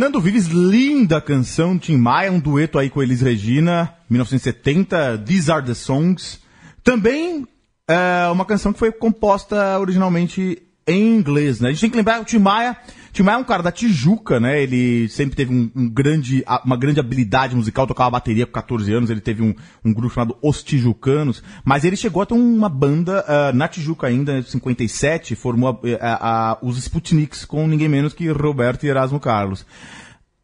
Fernando Vives, linda canção, Tim Maia, um dueto aí com Elis Regina, 1970, These Are The Songs. Também é uma canção que foi composta originalmente em inglês, né? A gente tem que lembrar que o Tim Maia, Tim Maia é um cara da Tijuca, né? Ele sempre teve um, um grande, uma grande habilidade musical, tocava bateria com 14 anos, ele teve um, um grupo chamado Os Tijucanos, mas ele chegou a ter uma banda ah, na Tijuca ainda, em 57, formou a- a- a- os Sputniks com ninguém menos que Roberto e Erasmo Carlos.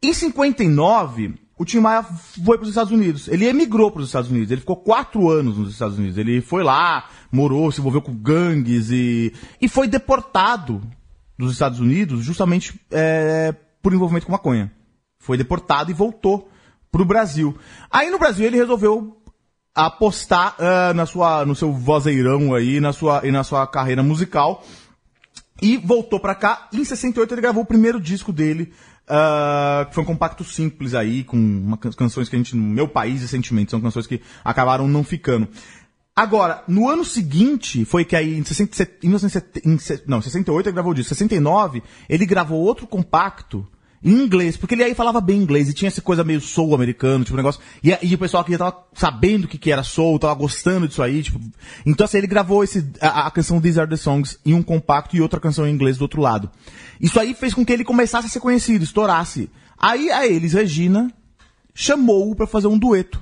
Em 59, o Tim Maia foi para os Estados Unidos. Ele emigrou para os Estados Unidos. Ele ficou quatro anos nos Estados Unidos. Ele foi lá, morou, se envolveu com gangues e, e foi deportado dos Estados Unidos justamente é, por envolvimento com maconha. Foi deportado e voltou para o Brasil. Aí no Brasil ele resolveu apostar ah, na sua, no seu vozeirão aí, na sua, e na sua carreira musical. E voltou pra cá. Em 68 ele gravou o primeiro disco dele, ah, que foi um compacto simples aí, com uma can- canções que a gente. Meu País e Sentimentos, são canções que acabaram não ficando. Agora, no ano seguinte, foi que aí, em, 60, em 1970, em se- não, 68 ele gravou disso. 69, ele gravou outro compacto em inglês, porque ele aí falava bem inglês e tinha essa coisa meio soul americano, tipo, um negócio. E, e o pessoal aqui já tava sabendo o que, que era soul, tava gostando disso aí, tipo. Então, assim, ele gravou esse, a, a canção These Are the Songs em um compacto e outra canção em inglês do outro lado. Isso aí fez com que ele começasse a ser conhecido, estourasse. Aí a Elis Regina chamou-o pra fazer um dueto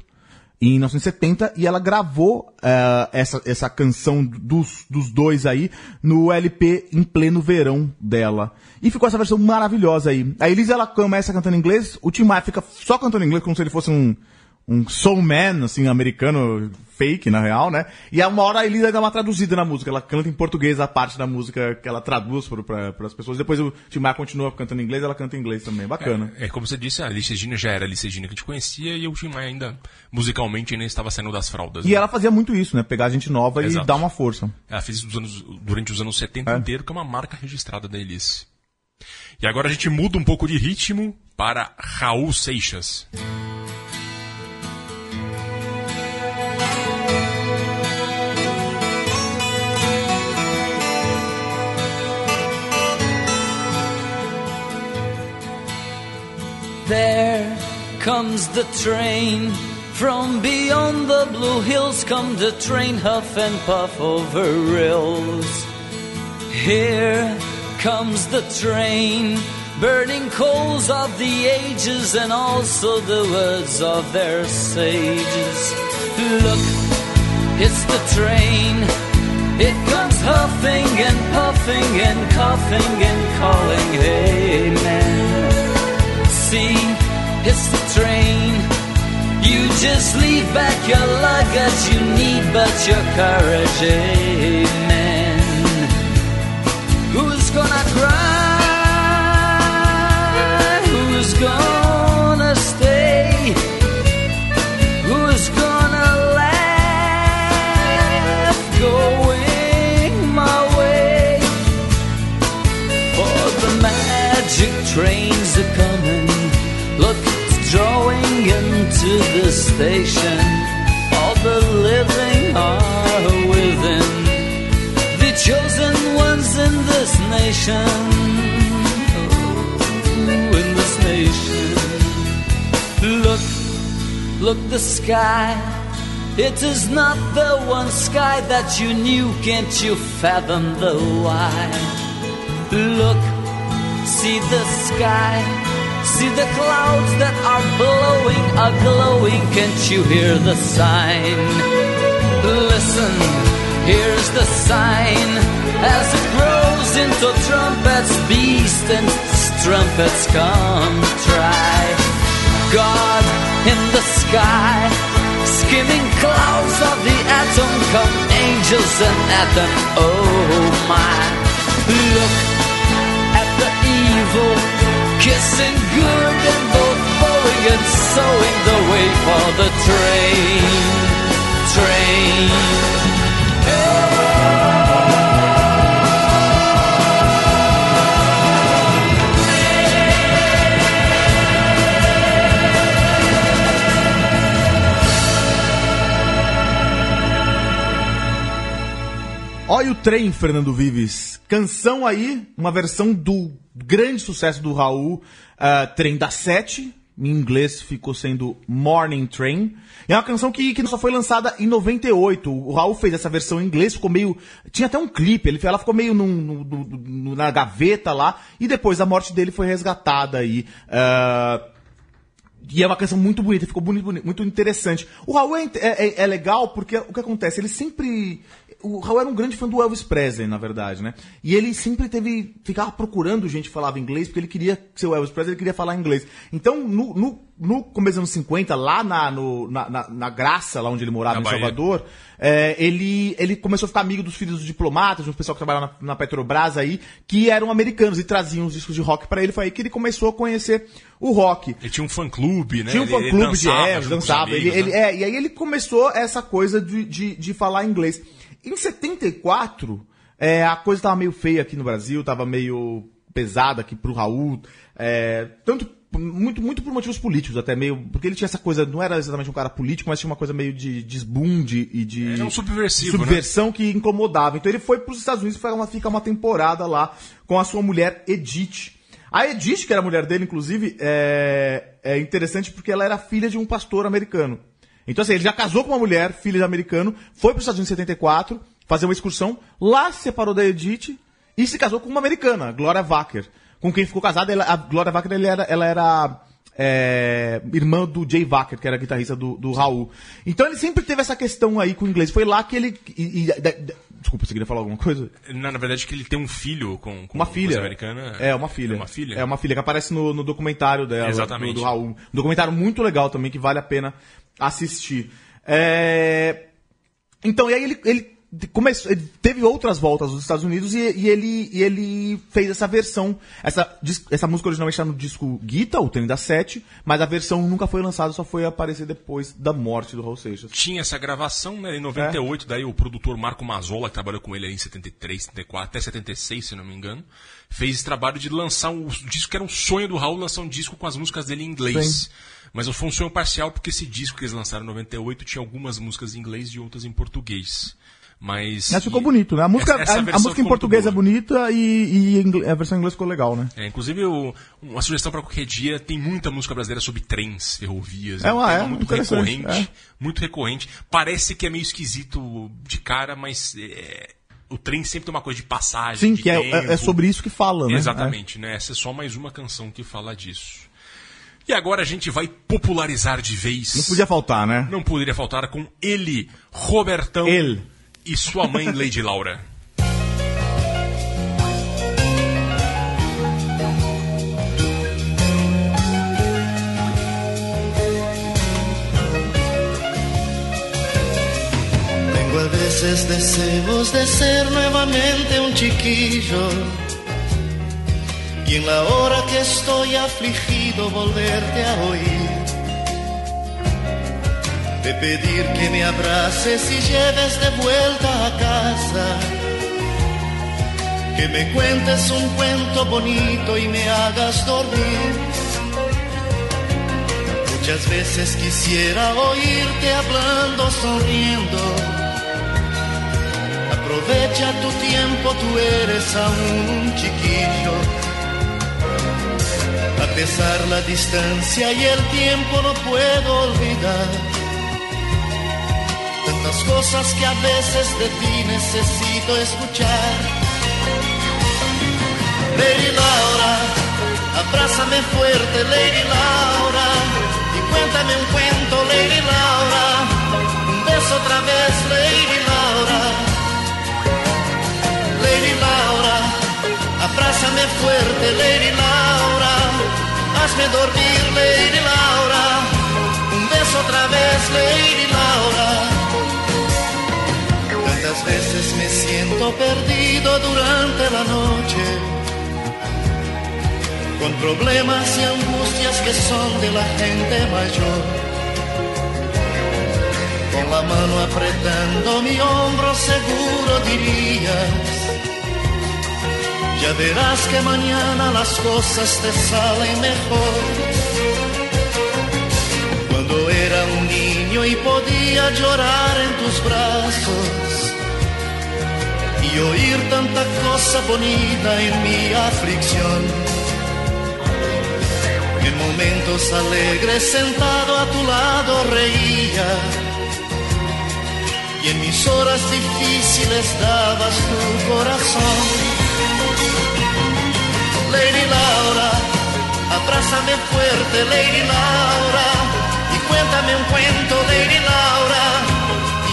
em 1970 e ela gravou eh, essa, essa canção dos, dos dois aí no LP em pleno verão dela. E ficou essa versão maravilhosa aí. A Elise ela começa cantando em inglês, o Tim Maia fica só cantando em inglês como se ele fosse um, um soul man, assim, americano fake, na real, né? E a uma hora a Elisa dá uma traduzida na música. Ela canta em português a parte da música que ela traduz para as pessoas. Depois o Tim Maia continua cantando em inglês, ela canta em inglês também. Bacana. É, como você disse, a Alice Regina já era a Alice Regina que a gente conhecia e o Tim Maia ainda, musicalmente, ainda estava saindo das fraldas. E né? ela fazia muito isso, né? Pegar gente nova Exato. e dar uma força. Ela fez isso anos- durante os anos 70 É. inteiro, que é uma marca registrada da Elise. E agora a gente muda um pouco de ritmo para Raul Seixas. There comes the train. From beyond the blue hills come the train, huff and puff over rills. Here comes the train, burning coals of the ages and also the words of their sages. Look, it's the train. It comes huffing and puffing and coughing and calling, hey. See, it's the train. You just leave back your luggage, you need but your courage, amen. Who's gonna cry? Station. All the living are within. The chosen ones in this nation. Oh, in this nation. Look, look the sky. It is not the one sky that you knew. Can't you fathom the why? Look, see the sky. See the clouds that are blowing, are glowing. Can't you hear the sign? Listen, here's the sign as it grows into trumpets, beast and trumpets come try. God in the sky, skimming clouds of the atom, come angels and atom. Oh my, look at the evil, kissing good and both bowing and sowing the way for the train, train. Olha o trem, Fernando Vives. Canção aí, uma versão do grande sucesso do Raul, ah, Trem da Sete. Em inglês ficou sendo Morning Train. É uma canção que, que só foi lançada em 98. O Raul fez essa versão em inglês, ficou meio. Tinha até um clipe, ele, ela ficou meio num- no- no- na gaveta lá. E depois a morte dele foi resgatada aí. ah, e é uma canção muito bonita, ficou bonito, bonito, muito interessante. O Raul é, é- é legal porque o que acontece? Ele sempre. O Raul era um grande fã do Elvis Presley, na verdade, né? E ele sempre teve. ficava procurando gente que falava inglês, porque ele queria ser o Elvis Presley, ele queria falar inglês. Então, no, no, no começo dos anos 50, lá na, no- na, na, na Graça, lá onde ele morava, Na em Bahia. Salvador, é, ele, ele começou a ficar amigo dos filhos dos diplomatas, de um pessoal que trabalhava na, na Petrobras aí, que eram americanos e traziam os discos de rock pra ele. Foi aí que ele começou a conhecer o rock. Ele tinha um fã-clube, né? Tinha um Ele- ele fã-clube de é, os dançava. Ele, amigos, ele- né? é, e aí ele começou essa coisa de, de, de falar inglês. Em 74, é, a coisa tava meio feia aqui no Brasil, tava meio pesada aqui pro Raul. é, tanto muito, muito por motivos políticos, até meio. Porque ele tinha essa coisa, não era exatamente um cara político, mas tinha uma coisa meio de desbunde e de. É um subversivo, Subversão que incomodava. Então ele foi para os Estados Unidos para ficar uma temporada lá com a sua mulher Edith. A Edith, que era a mulher dele, inclusive, é, é interessante porque ela era filha de um pastor americano. Então, assim, ele já casou com uma mulher, filha de americano, foi para os Estados Unidos em 74, fazer uma excursão, lá se separou da Edith e se casou com uma americana, Gloria Wacker. Com quem ficou casado, ela- a Gloria Wacker ele era, ela era é, irmã do Jay Wacker, que era guitarrista do, do Raul. Então ele sempre teve essa questão aí com o inglês. Foi lá que ele. e- e- da- da- desculpa, você queria falar alguma coisa? Na, na verdade, que ele tem um filho com, com Uma filha. americana. É, uma filha. É uma filha? É uma filha que aparece no, no documentário dela, Exatamente. Do, do Raul. Um documentário muito legal também, que vale a pena assistir. É, Então, e aí ele, ele começou, ele teve outras voltas nos Estados Unidos e, e ele, e ele fez essa versão. Essa, essa música originalmente está no disco Guita, o Trem da Sete, mas a versão nunca foi lançada, só foi aparecer depois da morte do Raul Seixas. Tinha essa gravação, né? Em 98, daí o produtor Marco Mazzola, que trabalhou com ele em 73, 74, até 76, se não me engano, fez esse trabalho de lançar um disco que era um sonho do Raul, lançar um disco com as músicas dele em inglês. Sim. Mas um sonho parcial porque esse disco que eles lançaram em 98 tinha algumas músicas em inglês e outras em português. Mas. Mas ficou e- bonito, né? A música, essa- essa a- a, música em português é bonita e, e a versão em inglês ficou legal, né? É, inclusive, o- uma sugestão para qualquer dia, tem muita música brasileira sobre trens, ferrovias. É uma- um tema é, muito recorrente. é. Muito recorrente. Parece que é meio esquisito de cara, mas é, o trem sempre tem uma coisa de passagem. Sim, de que é, é- é sobre isso que fala, né? Exatamente, né? Essa é só mais uma canção que fala disso. E agora a gente vai popularizar de vez. Não podia faltar, né? Não poderia faltar com ele, Robertão. Ele. E sua mãe, Lady Laura. Tengo a veces deseos de ser nuevamente un chiquillo y en la hora que estoy afligido volverte a oír. De pedir que me abraces y lleves de vuelta a casa. Que me cuentes un cuento bonito y me hagas dormir. Muchas veces quisiera oírte hablando, sonriendo. Aprovecha tu tiempo, tú eres aún un chiquillo. Pesar la distancia y el tiempo no puedo olvidar. Tantas cosas que a veces de ti necesito escuchar. Lady Laura, abrázame fuerte, Lady Laura, y cuéntame un cuento, Lady Laura, un beso otra vez, Lady Laura. Lady Laura, abrázame fuerte, Lady Laura, hazme dormir, Lady Laura, un beso otra vez, Lady Laura. Tantas veces me siento perdido durante la noche con problemas y angustias que son de la gente mayor. Con la mano apretando mi hombro seguro dirías, ya verás que mañana las cosas te salen mejor. Cuando era un niño y podía llorar en tus brazos y oír tanta cosa bonita en mi aflicción. En momentos alegres sentado a tu lado reía y en mis horas difíciles dabas tu corazón. Lady Laura, abrázame fuerte, Lady Laura, y cuéntame un cuento, Lady Laura,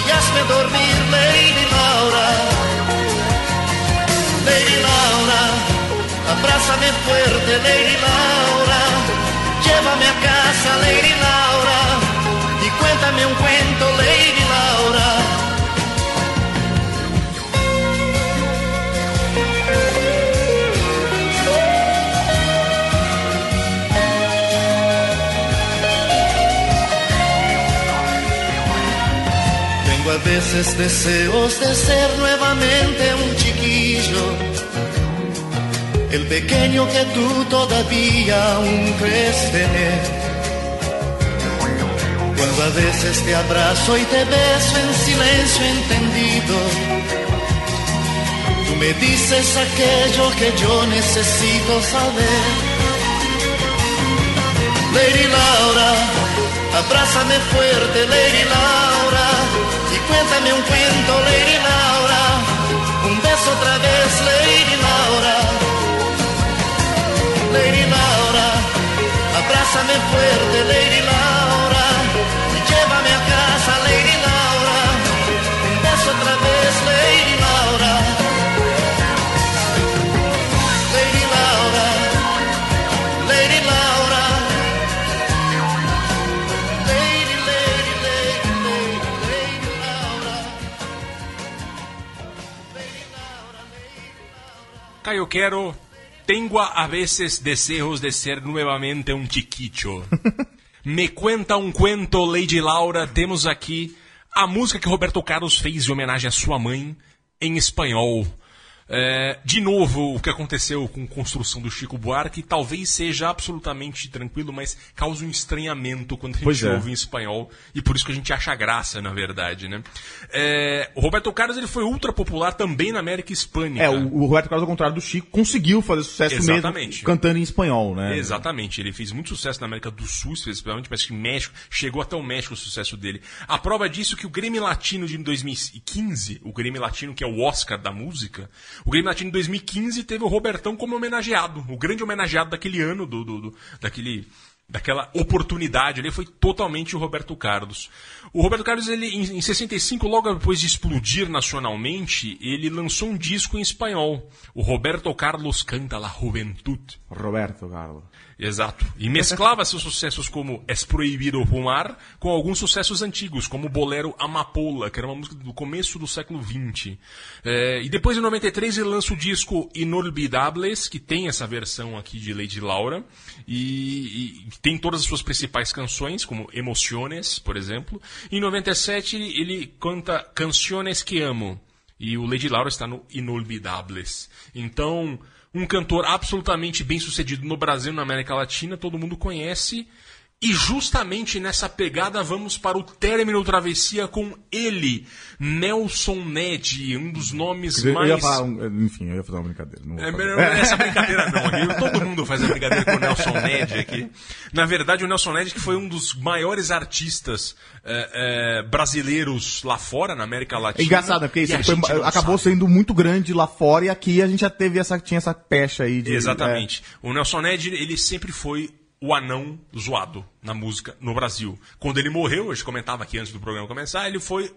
y hazme dormir, Lady Laura. Lady Laura, abrázame fuerte, Lady Laura, llévame a casa, Lady Laura, y cuéntame un cuento, Lady Laura. Veces deseos de ser nuevamente un chiquillo el pequeño que tú todavía aún crees tener. Cuando a veces te abrazo y te beso en silencio entendido, tú me dices aquello que yo necesito saber. Lady Laura, abrázame fuerte, Lady Laura, cuéntame un cuento, Lady Laura, un beso otra vez, Lady Laura. Lady Laura, abrázame fuerte, Lady Laura, Caio Quero, tengo a veces deseos de ser nuevamente um chiquicho. Me cuenta um cuento, Lady Laura. Temos aqui a música que Roberto Carlos fez em homenagem à sua mãe em espanhol. É, de novo, o que aconteceu com a construção do Chico Buarque talvez seja absolutamente tranquilo, mas causa um estranhamento quando a gente Pois é. ouve em espanhol e por isso que a gente acha graça, na verdade, né? É, o Roberto Carlos ele foi ultra popular também na América Hispânica. É, o, o Roberto Carlos, ao contrário do Chico, conseguiu fazer sucesso Exatamente. mesmo cantando em espanhol, né? Exatamente, ele fez muito sucesso na América do Sul, especialmente, parece que México, chegou até o México o sucesso dele. A prova disso é que o Grêmio Latino de 2015, o Grêmio Latino que é o Oscar da música, o Grêmio Latino de 2015 teve o Robertão como homenageado, o grande homenageado daquele ano, do, do- do- daquele daquela oportunidade ali foi totalmente o Roberto Carlos. O Roberto Carlos, ele, em, em 65, logo depois de explodir nacionalmente, ele lançou um disco em espanhol. O Roberto Carlos canta La Juventud. Roberto Carlos. Exato. E mesclava seus sucessos como Es Proibido Fumar com alguns sucessos antigos, como o bolero Amapola, que era uma música do começo do século XX. É, e depois, em 93, ele lança o disco Inolvidables, que tem essa versão aqui de Lady Laura, e, e tem todas as suas principais canções, como Emociones, por exemplo. Em 97, ele canta Canciones que Amo. E o Lady Laura está no Inolvidables. Então, um cantor absolutamente bem sucedido no Brasil e na América Latina, todo mundo conhece. E justamente nessa pegada vamos para o término travessia com ele, Nelson Ned, um dos nomes Eu mais. ia falar, um- enfim, eu ia fazer uma brincadeira. Não É, melhor essa brincadeira não. aqui Todo mundo faz a brincadeira com o Nelson Ned aqui. Na verdade, o Nelson Ned que foi um dos maiores artistas eh, eh, brasileiros lá fora, na América É Latina. engraçado, né? porque isso foi- acabou sabe. sendo muito grande lá fora e aqui a gente já teve essa, tinha essa pecha aí de. Exatamente. O Nelson Ned, ele sempre foi o anão zoado na música no Brasil. Quando ele morreu, eu comentava aqui antes do programa começar, ele foi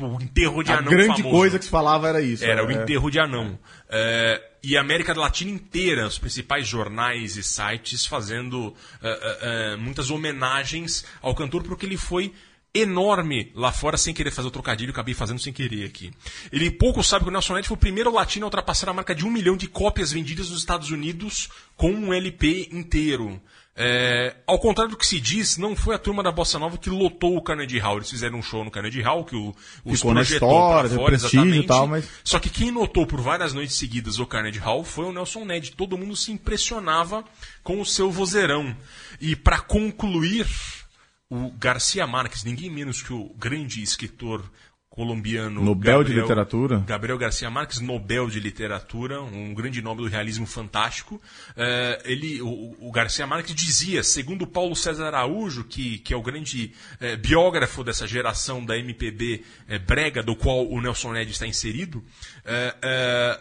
o enterro de a anão grande famoso. coisa que se falava era isso. Era o é. enterro de anão. É, e a América Latina inteira, os principais jornais e sites fazendo é, é, muitas homenagens ao cantor, porque ele foi enorme lá fora, sem querer fazer o trocadilho, acabei fazendo sem querer aqui. Ele pouco sabe que o Nelson Ned foi o primeiro latino a ultrapassar a marca de um milhão de cópias vendidas nos Estados Unidos com um LP inteiro. É, ao contrário do que se diz, não foi a turma da Bossa Nova que lotou o Carnegie Hall. Eles fizeram um show no Carnegie Hall que o, os Ficou projetou história, fora, exatamente. tal, mas- Só que quem notou por várias noites seguidas o Carnegie Hall foi o Nelson Ned. Todo mundo se impressionava com o seu vozeirão. E para concluir, o Garcia Marques, ninguém menos que o grande escritor colombiano Nobel de Literatura. Gabriel Garcia Marques, Nobel de Literatura, um grande nome do realismo fantástico. Eh, ele, o, o Garcia Marques dizia, segundo Paulo César Araújo, que, que é o grande eh, biógrafo dessa geração da MPB eh, brega, do qual o Nelson Ned está inserido,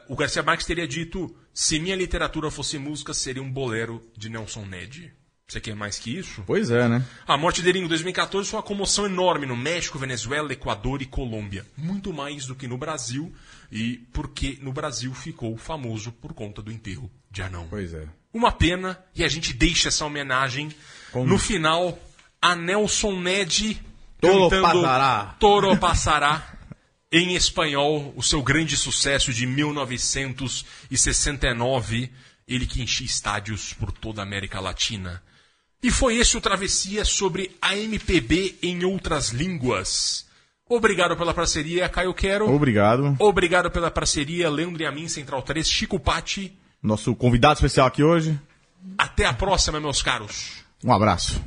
o Garcia Marques teria dito: se minha literatura fosse música, seria um bolero de Nelson Ned. Você quer mais que isso? Pois é, né? A morte dele em 2014 foi uma comoção enorme no México, Venezuela, Equador e Colômbia. Muito mais do que no Brasil, e porque no Brasil ficou famoso por conta do enterro de Anão. Pois é. Uma pena, e a gente deixa essa homenagem no final a Nelson Ned Toro cantando Passará. Toro Passará em espanhol, o seu grande sucesso de 1969, ele que enchia estádios por toda a América Latina. E foi esse o Travessia sobre a MPB em outras línguas. Obrigado pela parceria, Caio Quero. Obrigado. Obrigado pela parceria, Leandro e a mim, Central 3, Chico Patti. nosso convidado especial aqui hoje. Até a próxima, meus caros. Um abraço.